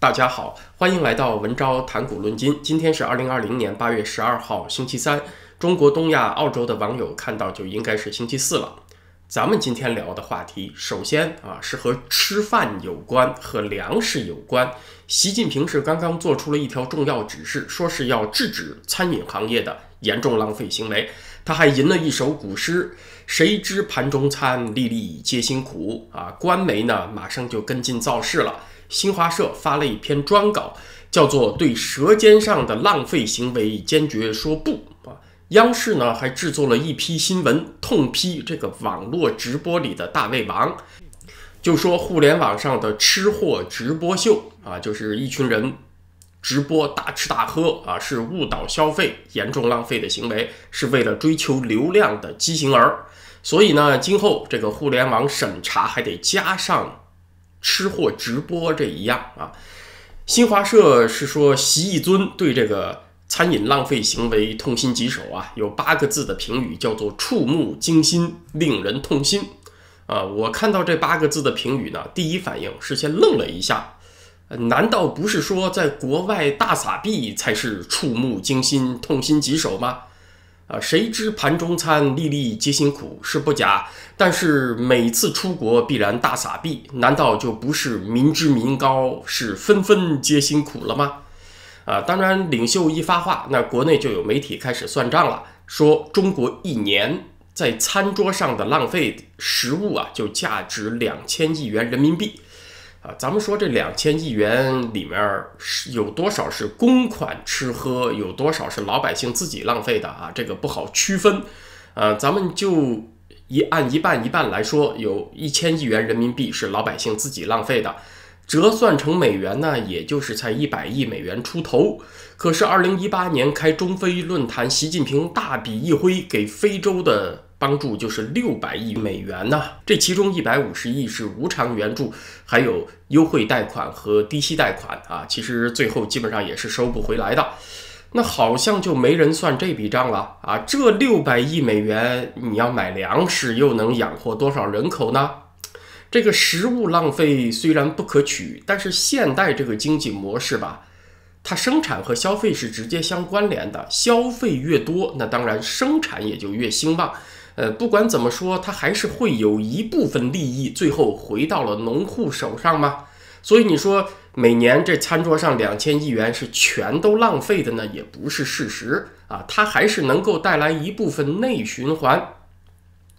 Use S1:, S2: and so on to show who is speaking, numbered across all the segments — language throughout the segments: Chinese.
S1: 大家好，欢迎来到文昭谈股论金。今天是二零二零年八月十二号，星期三。中国、东亚、澳洲的网友看到就应该是星期四了。咱们今天聊的话题，首先啊是和吃饭有关，和粮食有关。习近平是刚刚做出了一条重要指示，说是要制止餐饮行业的严重浪费行为。他还吟了一首古诗：“谁知盘中餐，粒粒皆辛苦。”啊，官媒呢马上就跟进造势了。新华社发了一篇专稿，叫做《对舌尖上的浪费行为坚决说不》啊。央视呢还制作了一批新闻，痛批这个网络直播里的大胃王，就说互联网上的吃货直播秀啊，就是一群人直播大吃大喝啊，是误导消费、严重浪费的行为，是为了追求流量的畸形儿。所以呢，今后这个互联网审查还得加上。吃货直播这一样啊，新华社是说习一尊对这个餐饮浪费行为痛心疾首啊，有八个字的评语叫做触目惊心，令人痛心啊。我看到这八个字的评语呢，第一反应是先愣了一下，难道不是说在国外大撒币才是触目惊心、痛心疾首吗？啊，谁知盘中餐，粒粒皆辛苦是不假，但是每次出国必然大撒币，难道就不是民脂民膏，是分分皆辛苦了吗？啊，当然，领袖一发话，那国内就有媒体开始算账了，说中国一年在餐桌上的浪费食物啊，就价值两千亿元人民币。啊，咱们说这两千亿元里面是有多少是公款吃喝，有多少是老百姓自己浪费的啊？这个不好区分。呃，咱们就一按一半一半来说，有一千亿元人民币是老百姓自己浪费的，折算成美元呢，也就是才一百亿美元出头。可是二零一八年开中非论坛，习近平大笔一挥，给非洲的。帮助就是六百亿美元呢，这其中一百五十亿是无偿援助，还有优惠贷款和低息贷款啊，其实最后基本上也是收不回来的。那好像就没人算这笔账了啊！这六百亿美元，你要买粮食，又能养活多少人口呢？这个食物浪费虽然不可取，但是现代这个经济模式吧，它生产和消费是直接相关联的，消费越多，那当然生产也就越兴旺。呃，不管怎么说，它还是会有一部分利益最后回到了农户手上吗？所以你说每年这餐桌上两千亿元是全都浪费的呢，也不是事实啊，它还是能够带来一部分内循环。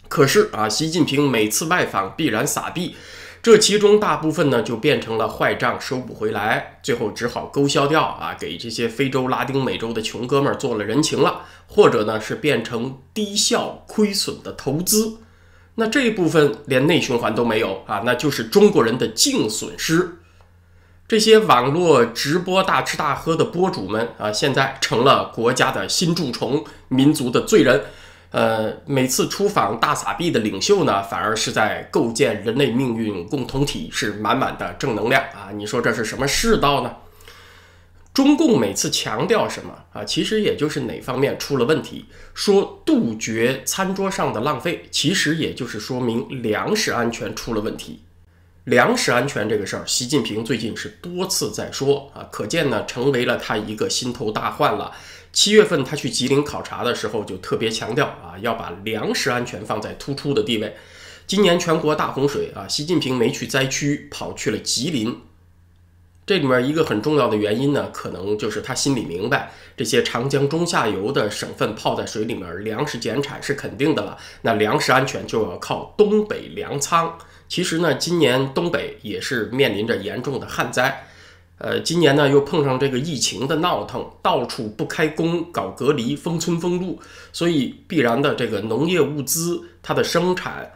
S1: 可是啊，习近平每次外访必然撒币。这其中大部分呢，就变成了坏账收不回来，最后只好勾销掉啊，给这些非洲、拉丁美洲的穷哥们儿做了人情了，或者呢是变成低效亏损的投资，那这一部分连内循环都没有啊，那就是中国人的净损失。这些网络直播大吃大喝的博主们啊，现在成了国家的新蛀虫，民族的罪人。呃，每次出访大撒币的领袖呢，反而是在构建人类命运共同体，是满满的正能量啊！你说这是什么世道呢？中共每次强调什么啊？其实也就是哪方面出了问题，说杜绝餐桌上的浪费，其实也就是说明粮食安全出了问题。粮食安全这个事儿，习近平最近是多次在说啊，可见呢，成为了他一个心头大患了。七月份他去吉林考察的时候，就特别强调啊，要把粮食安全放在突出的地位。今年全国大洪水啊，习近平没去灾区，跑去了吉林。这里面一个很重要的原因呢，可能就是他心里明白，这些长江中下游的省份泡在水里面，粮食减产是肯定的了。那粮食安全就要靠东北粮仓。其实呢，今年东北也是面临着严重的旱灾。呃，今年呢又碰上这个疫情的闹腾，到处不开工、搞隔离、封村封路，所以必然的这个农业物资它的生产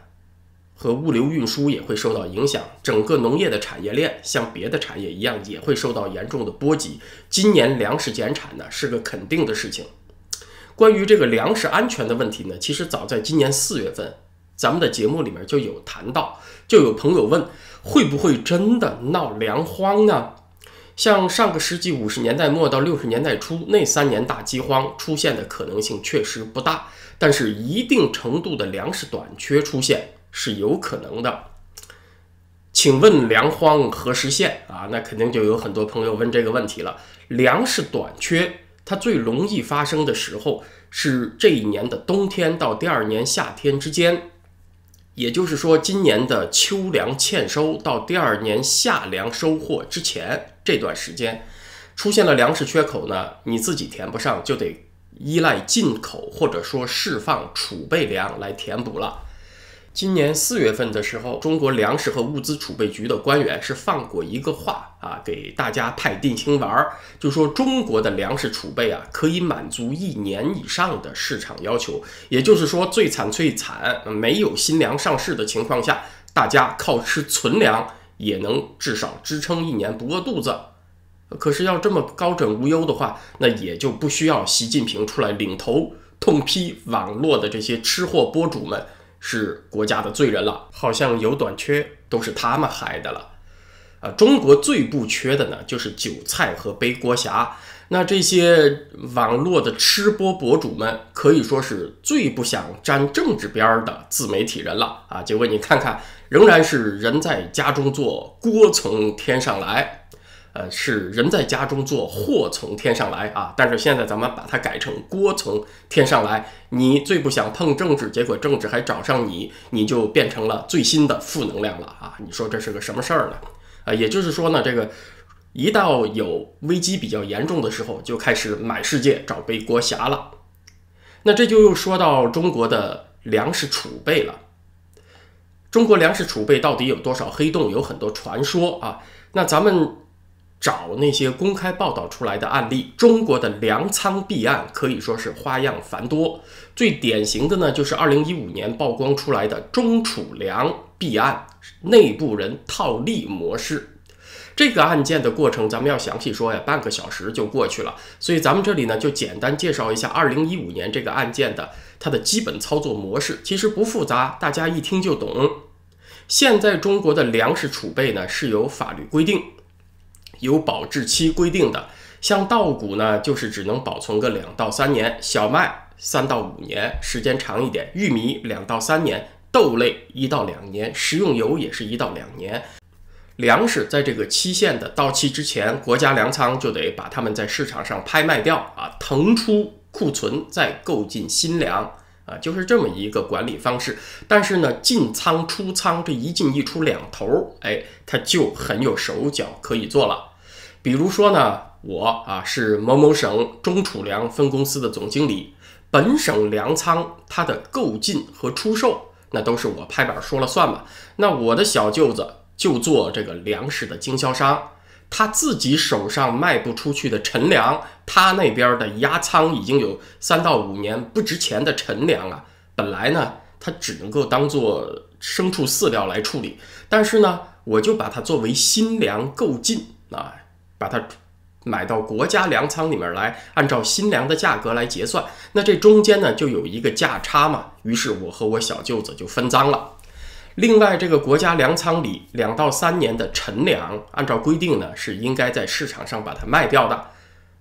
S1: 和物流运输也会受到影响，整个农业的产业链像别的产业一样也会受到严重的波及。今年粮食减产呢是个肯定的事情。关于这个粮食安全的问题呢，其实早在今年四月份，咱们的节目里面就有谈到，就有朋友问会不会真的闹粮荒呢？像上个世纪五十年代末到六十年代初那三年大饥荒出现的可能性确实不大，但是一定程度的粮食短缺出现是有可能的。请问粮荒何时现啊？那肯定就有很多朋友问这个问题了。粮食短缺，它最容易发生的时候是这一年的冬天到第二年夏天之间，也就是说，今年的秋粮欠收到第二年夏粮收获之前这段时间，出现了粮食缺口呢，你自己填不上，就得依赖进口或者说释放储备粮来填补了。今年四月份的时候，中国粮食和物资储备局的官员是放过一个话啊，给大家派定心丸儿，就说中国的粮食储备啊，可以满足一年以上的市场要求。也就是说，最惨最惨，没有新粮上市的情况下，大家靠吃存粮也能至少支撑一年不饿肚子。可是要这么高枕无忧的话，那也就不需要习近平出来领头痛批网络的这些吃货博主们。是国家的罪人了，好像有短缺都是他们害的了，啊，中国最不缺的呢就是韭菜和背锅侠。那这些网络的吃播博主们可以说是最不想沾政治边儿的自媒体人了啊！结果你看看，仍然是人在家中坐，锅从天上来。呃，是人在家中坐，祸从天上来啊！但是现在咱们把它改成锅从天上来。你最不想碰政治，结果政治还找上你，你就变成了最新的负能量了啊！你说这是个什么事儿呢？啊，也就是说呢，这个一到有危机比较严重的时候，就开始满世界找背锅侠了。那这就又说到中国的粮食储备了。中国粮食储备到底有多少黑洞？有很多传说啊。那咱们。找那些公开报道出来的案例，中国的粮仓弊案可以说是花样繁多。最典型的呢，就是二零一五年曝光出来的中储粮弊案，内部人套利模式。这个案件的过程，咱们要详细说呀，半个小时就过去了。所以咱们这里呢，就简单介绍一下二零一五年这个案件的它的基本操作模式，其实不复杂，大家一听就懂。现在中国的粮食储备呢，是有法律规定。有保质期规定的，像稻谷呢，就是只能保存个两到三年；小麦三到五年，时间长一点；玉米两到三年；豆类一到两年；食用油也是一到两年。粮食在这个期限的到期之前，国家粮仓就得把它们在市场上拍卖掉啊，腾出库存，再购进新粮啊，就是这么一个管理方式。但是呢，进仓出仓这一进一出两头，哎，它就很有手脚可以做了。比如说呢，我啊是某某省中储粮分公司的总经理，本省粮仓它的购进和出售，那都是我拍板说了算嘛。那我的小舅子就做这个粮食的经销商，他自己手上卖不出去的陈粮，他那边的压仓已经有三到五年不值钱的陈粮啊，本来呢他只能够当做牲畜饲料来处理，但是呢我就把它作为新粮购进啊。把它买到国家粮仓里面来，按照新粮的价格来结算，那这中间呢就有一个价差嘛。于是我和我小舅子就分赃了。另外，这个国家粮仓里两到三年的陈粮，按照规定呢是应该在市场上把它卖掉的。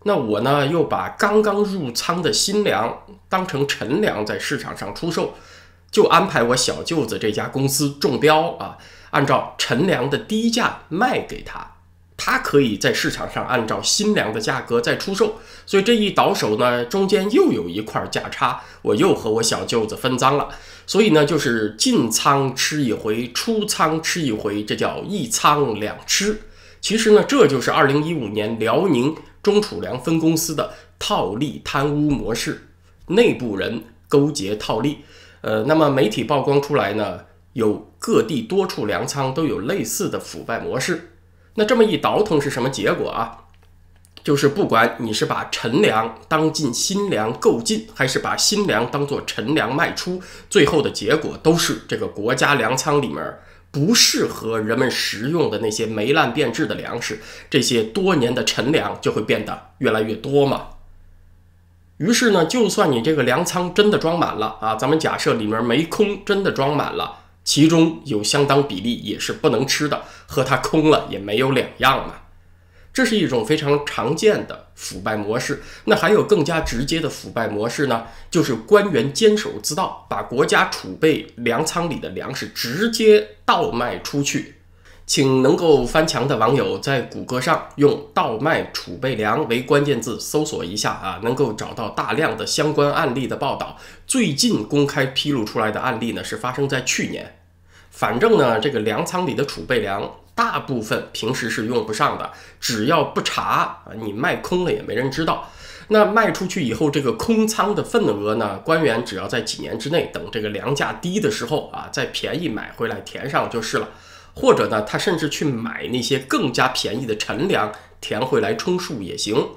S1: 那我呢又把刚刚入仓的新粮当成陈粮在市场上出售，就安排我小舅子这家公司中标啊，按照陈粮的低价卖给他。它可以在市场上按照新粮的价格再出售，所以这一倒手呢，中间又有一块价差，我又和我小舅子分赃了。所以呢，就是进仓吃一回，出仓吃一回，这叫一仓两吃。其实呢，这就是二零一五年辽宁中储粮分公司的套利贪污模式，内部人勾结套利。呃，那么媒体曝光出来呢，有各地多处粮仓都有类似的腐败模式。那这么一倒腾是什么结果啊？就是不管你是把陈粮当进新粮购进，还是把新粮当做陈粮卖出，最后的结果都是这个国家粮仓里面不适合人们食用的那些霉烂变质的粮食，这些多年的陈粮就会变得越来越多嘛。于是呢，就算你这个粮仓真的装满了啊，咱们假设里面没空，真的装满了。其中有相当比例也是不能吃的，和它空了也没有两样嘛。这是一种非常常见的腐败模式。那还有更加直接的腐败模式呢？就是官员监守自盗，把国家储备粮仓里的粮食直接倒卖出去。请能够翻墙的网友在谷歌上用“倒卖储备粮”为关键字搜索一下啊，能够找到大量的相关案例的报道。最近公开披露出来的案例呢，是发生在去年。反正呢，这个粮仓里的储备粮大部分平时是用不上的，只要不查啊，你卖空了也没人知道。那卖出去以后，这个空仓的份额呢，官员只要在几年之内，等这个粮价低的时候啊，再便宜买回来填上就是了。或者呢，他甚至去买那些更加便宜的陈粮填回来充数也行。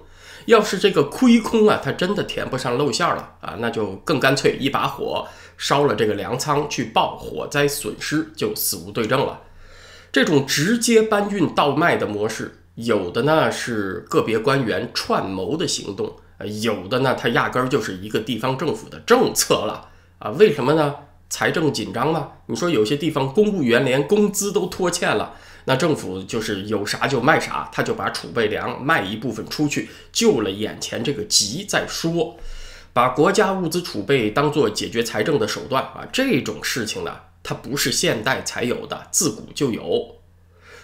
S1: 要是这个亏空啊，他真的填不上露馅了啊，那就更干脆一把火烧了这个粮仓去报火灾损失，就死无对证了。这种直接搬运倒卖的模式，有的呢是个别官员串谋的行动，呃，有的呢他压根儿就是一个地方政府的政策了啊？为什么呢？财政紧张吗？你说有些地方公务员连工资都拖欠了，那政府就是有啥就卖啥，他就把储备粮卖一部分出去，救了眼前这个急再说。把国家物资储备当做解决财政的手段啊，这种事情呢，它不是现代才有的，自古就有。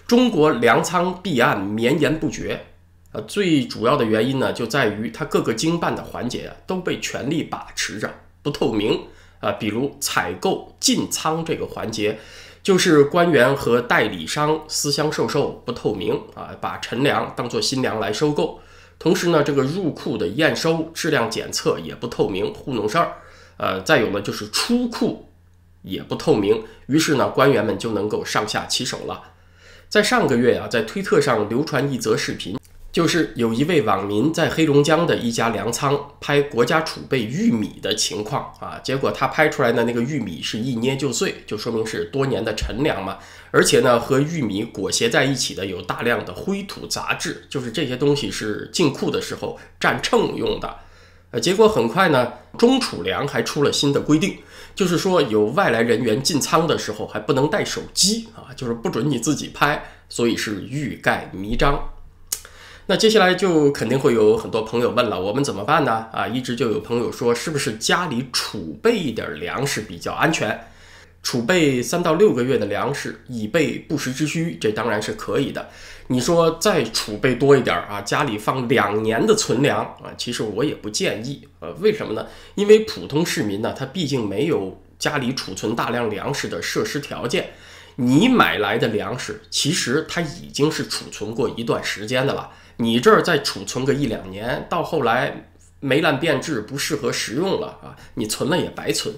S1: 中国粮仓弊案绵延不绝，呃，最主要的原因呢，就在于它各个经办的环节啊都被权力把持着，不透明。啊，比如采购进仓这个环节，就是官员和代理商私相授受，不透明啊，把陈粮当做新粮来收购。同时呢，这个入库的验收、质量检测也不透明，糊弄事儿。呃，再有呢，就是出库也不透明，于是呢，官员们就能够上下其手了。在上个月啊，在推特上流传一则视频。就是有一位网民在黑龙江的一家粮仓拍国家储备玉米的情况啊，结果他拍出来的那个玉米是一捏就碎，就说明是多年的陈粮嘛。而且呢，和玉米裹挟在一起的有大量的灰土杂质，就是这些东西是进库的时候占秤用的。呃，结果很快呢，中储粮还出了新的规定，就是说有外来人员进仓的时候还不能带手机啊，就是不准你自己拍，所以是欲盖弥彰。那接下来就肯定会有很多朋友问了，我们怎么办呢？啊，一直就有朋友说，是不是家里储备一点粮食比较安全？储备三到六个月的粮食以备不时之需，这当然是可以的。你说再储备多一点啊，家里放两年的存粮啊，其实我也不建议。呃，为什么呢？因为普通市民呢，他毕竟没有家里储存大量粮食的设施条件。你买来的粮食，其实它已经是储存过一段时间的了。你这儿再储存个一两年，到后来霉烂变质，不适合食用了啊！你存了也白存。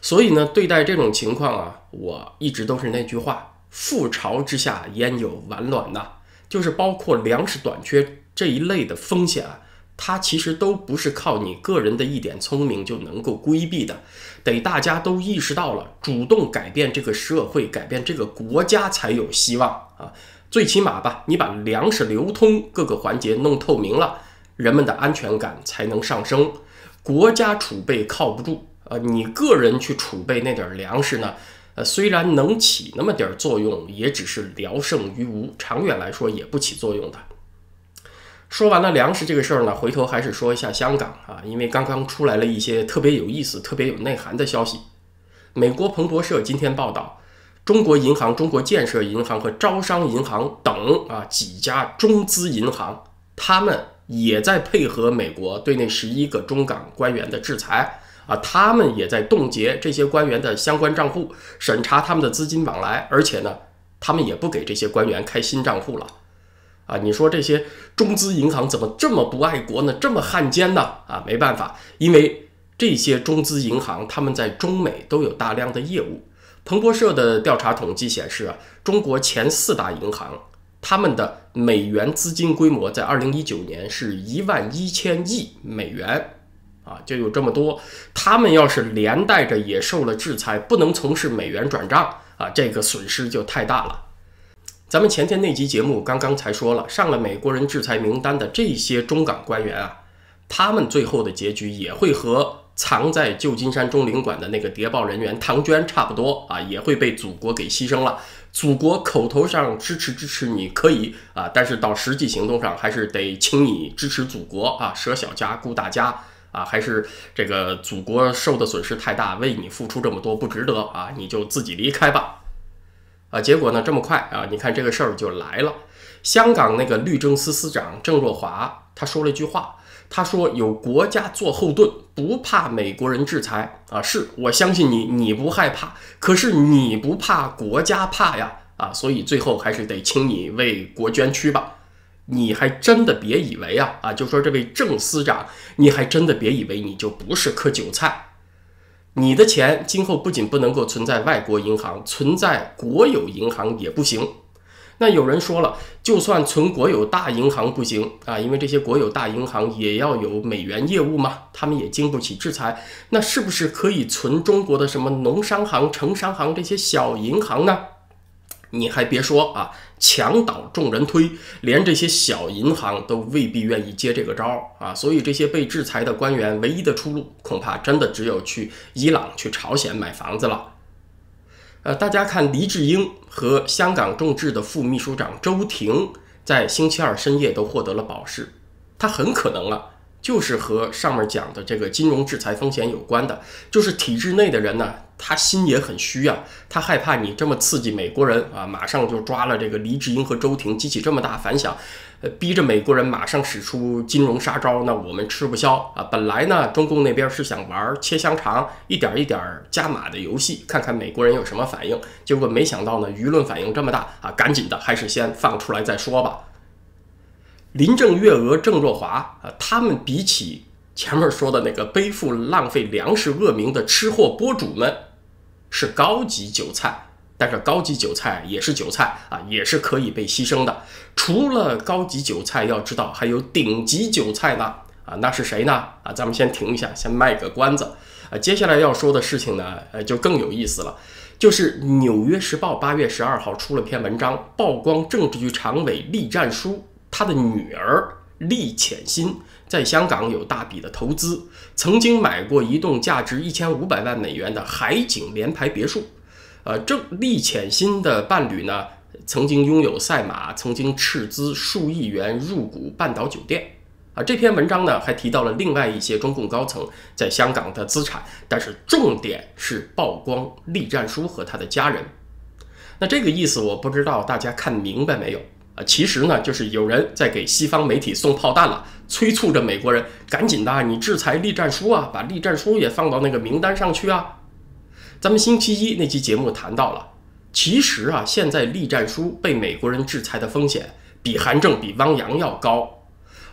S1: 所以呢，对待这种情况啊，我一直都是那句话：覆巢之下焉有完卵呐？就是包括粮食短缺这一类的风险啊。它其实都不是靠你个人的一点聪明就能够规避的，得大家都意识到了，主动改变这个社会，改变这个国家才有希望啊！最起码吧，你把粮食流通各个环节弄透明了，人们的安全感才能上升。国家储备靠不住啊，你个人去储备那点粮食呢，呃，虽然能起那么点作用，也只是聊胜于无，长远来说也不起作用的。说完了粮食这个事儿呢，回头还是说一下香港啊，因为刚刚出来了一些特别有意思、特别有内涵的消息。美国彭博社今天报道，中国银行、中国建设银行和招商银行等啊几家中资银行，他们也在配合美国对那十一个中港官员的制裁啊，他们也在冻结这些官员的相关账户，审查他们的资金往来，而且呢，他们也不给这些官员开新账户了。啊，你说这些中资银行怎么这么不爱国呢？这么汉奸呢？啊，没办法，因为这些中资银行他们在中美都有大量的业务。彭博社的调查统计显示啊，中国前四大银行他们的美元资金规模在二零一九年是一万一千亿美元，啊，就有这么多。他们要是连带着也受了制裁，不能从事美元转账啊，这个损失就太大了。咱们前天那集节目刚刚才说了，上了美国人制裁名单的这些中港官员啊，他们最后的结局也会和藏在旧金山中领馆的那个谍报人员唐娟差不多啊，也会被祖国给牺牲了。祖国口头上支持支持你可以啊，但是到实际行动上还是得请你支持祖国啊，舍小家顾大家啊，还是这个祖国受的损失太大，为你付出这么多不值得啊，你就自己离开吧。啊，结果呢这么快啊，你看这个事儿就来了。香港那个律政司司长郑若骅他说了一句话，他说有国家做后盾，不怕美国人制裁啊。是我相信你，你不害怕，可是你不怕，国家怕呀啊，所以最后还是得请你为国捐躯吧。你还真的别以为啊啊，就说这位郑司长，你还真的别以为你就不是颗韭菜，你的钱今后不仅不能够存在外国银行，存在国有银行也不行。那有人说了，就算存国有大银行不行啊，因为这些国有大银行也要有美元业务嘛，他们也经不起制裁。那是不是可以存中国的什么农商行、城商行这些小银行呢？你还别说啊，墙倒众人推，连这些小银行都未必愿意接这个招儿啊。所以这些被制裁的官员，唯一的出路恐怕真的只有去伊朗、去朝鲜买房子了。呃，大家看，黎智英和香港众志的副秘书长周婷在星期二深夜都获得了保释，他很可能啊。就是和上面讲的这个金融制裁风险有关的，就是体制内的人呢，他心也很虚啊，他害怕你这么刺激美国人啊，马上就抓了这个黎智英和周婷，激起这么大反响，呃，逼着美国人马上使出金融杀招，那我们吃不消啊。本来呢，中共那边是想玩切香肠，一点一点加码的游戏，看看美国人有什么反应，结果没想到呢，舆论反应这么大啊，赶紧的，还是先放出来再说吧。林郑月娥、郑若骅啊，他们比起前面说的那个背负浪费粮食恶名的吃货博主们，是高级韭菜。但是高级韭菜也是韭菜啊，也是可以被牺牲的。除了高级韭菜，要知道还有顶级韭菜呢。啊，那是谁呢？啊，咱们先停一下，先卖个关子。啊，接下来要说的事情呢，呃，就更有意思了。就是《纽约时报》八月十二号出了篇文章，曝光政治局常委栗战书。他的女儿厉浅心在香港有大笔的投资，曾经买过一栋价值一千五百万美元的海景联排别墅。呃，这厉浅心的伴侣呢，曾经拥有赛马，曾经斥资数亿元入股半岛酒店。啊，这篇文章呢还提到了另外一些中共高层在香港的资产，但是重点是曝光栗战书和他的家人。那这个意思我不知道大家看明白没有？其实呢，就是有人在给西方媒体送炮弹了，催促着美国人赶紧的，你制裁栗战书啊，把栗战书也放到那个名单上去啊。咱们星期一那期节目谈到了，其实啊，现在栗战书被美国人制裁的风险比韩正、比汪洋要高。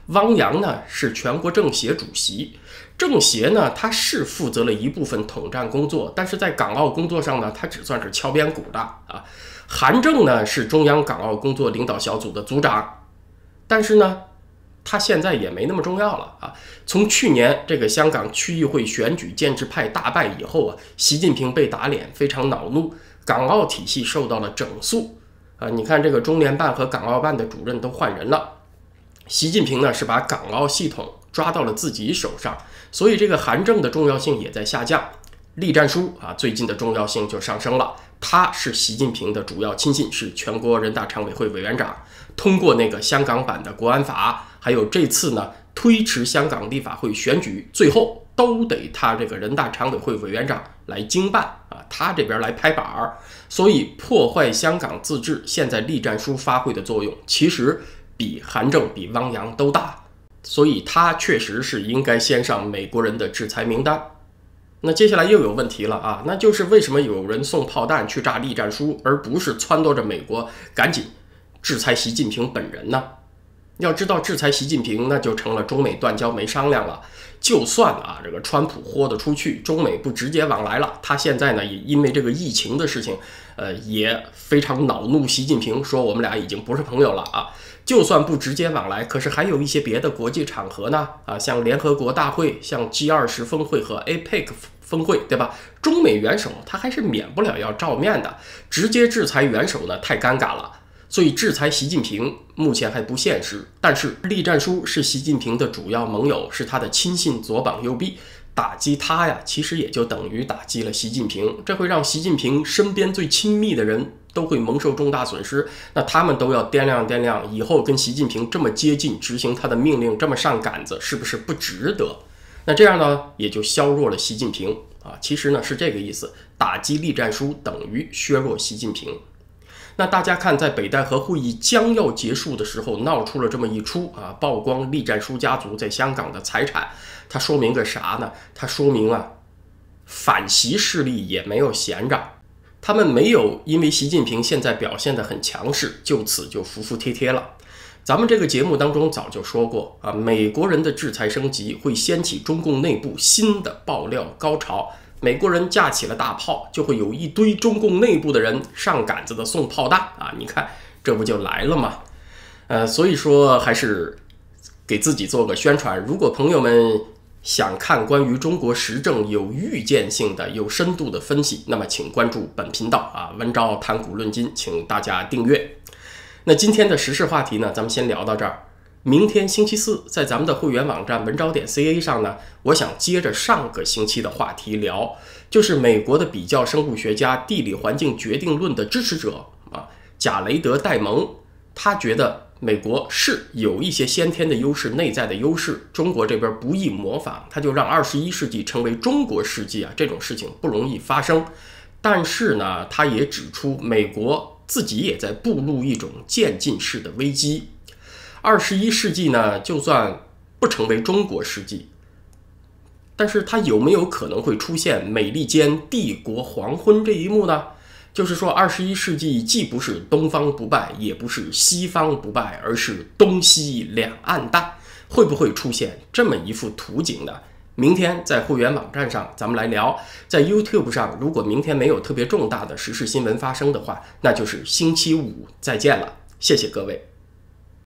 S1: 汪洋呢是全国政协主席，政协呢他是负责了一部分统战工作，但是在港澳工作上呢，他只算是敲边鼓的啊。韩正呢是中央港澳工作领导小组的组长，但是呢，他现在也没那么重要了啊。从去年这个香港区议会选举建制派大败以后啊，习近平被打脸，非常恼怒，港澳体系受到了整肃啊。你看这个中联办和港澳办的主任都换人了，习近平呢是把港澳系统抓到了自己手上，所以这个韩正的重要性也在下降。栗战书啊，最近的重要性就上升了。他是习近平的主要亲信，是全国人大常委会委员长。通过那个香港版的国安法，还有这次呢推迟香港立法会选举，最后都得他这个人大常委会委员长来经办啊，他这边来拍板儿。所以破坏香港自治，现在栗战书发挥的作用，其实比韩正、比汪洋都大。所以他确实是应该先上美国人的制裁名单。那接下来又有问题了啊，那就是为什么有人送炮弹去炸栗战书，而不是撺掇着美国赶紧制裁习近平本人呢？要知道，制裁习近平那就成了中美断交没商量了。就算啊，这个川普豁得出去，中美不直接往来了，他现在呢也因为这个疫情的事情，呃也非常恼怒习近平，说我们俩已经不是朋友了啊。就算不直接往来，可是还有一些别的国际场合呢啊，像联合国大会、像 G 二十峰会和 APEC。峰会对吧？中美元首他还是免不了要照面的。直接制裁元首呢，太尴尬了。所以制裁习近平目前还不现实。但是栗战书是习近平的主要盟友，是他的亲信，左膀右臂。打击他呀，其实也就等于打击了习近平。这会让习近平身边最亲密的人都会蒙受重大损失。那他们都要掂量掂量，以后跟习近平这么接近，执行他的命令，这么上杆子，是不是不值得？那这样呢，也就削弱了习近平啊。其实呢是这个意思，打击栗战书等于削弱习近平。那大家看，在北戴河会议将要结束的时候，闹出了这么一出啊，曝光栗战书家族在香港的财产，它说明个啥呢？它说明啊，反习势力也没有闲着，他们没有因为习近平现在表现得很强势，就此就服服帖帖了。咱们这个节目当中早就说过啊，美国人的制裁升级会掀起中共内部新的爆料高潮。美国人架起了大炮，就会有一堆中共内部的人上杆子的送炮弹啊！你看，这不就来了吗？呃，所以说还是给自己做个宣传。如果朋友们想看关于中国时政有预见性的、有深度的分析，那么请关注本频道啊，文昭谈古论今，请大家订阅。那今天的时事话题呢，咱们先聊到这儿。明天星期四，在咱们的会员网站文昭点 ca 上呢，我想接着上个星期的话题聊，就是美国的比较生物学家、地理环境决定论的支持者啊，贾雷德·戴蒙，他觉得美国是有一些先天的优势、内在的优势，中国这边不易模仿，他就让二十一世纪成为中国世纪啊，这种事情不容易发生。但是呢，他也指出美国。自己也在步入一种渐进式的危机。二十一世纪呢，就算不成为中国世纪，但是它有没有可能会出现美利坚帝国黄昏这一幕呢？就是说，二十一世纪既不是东方不败，也不是西方不败，而是东西两岸淡，会不会出现这么一幅图景呢？明天在会员网站上，咱们来聊。在 YouTube 上，如果明天没有特别重大的时事新闻发生的话，那就是星期五再见了。谢谢各位。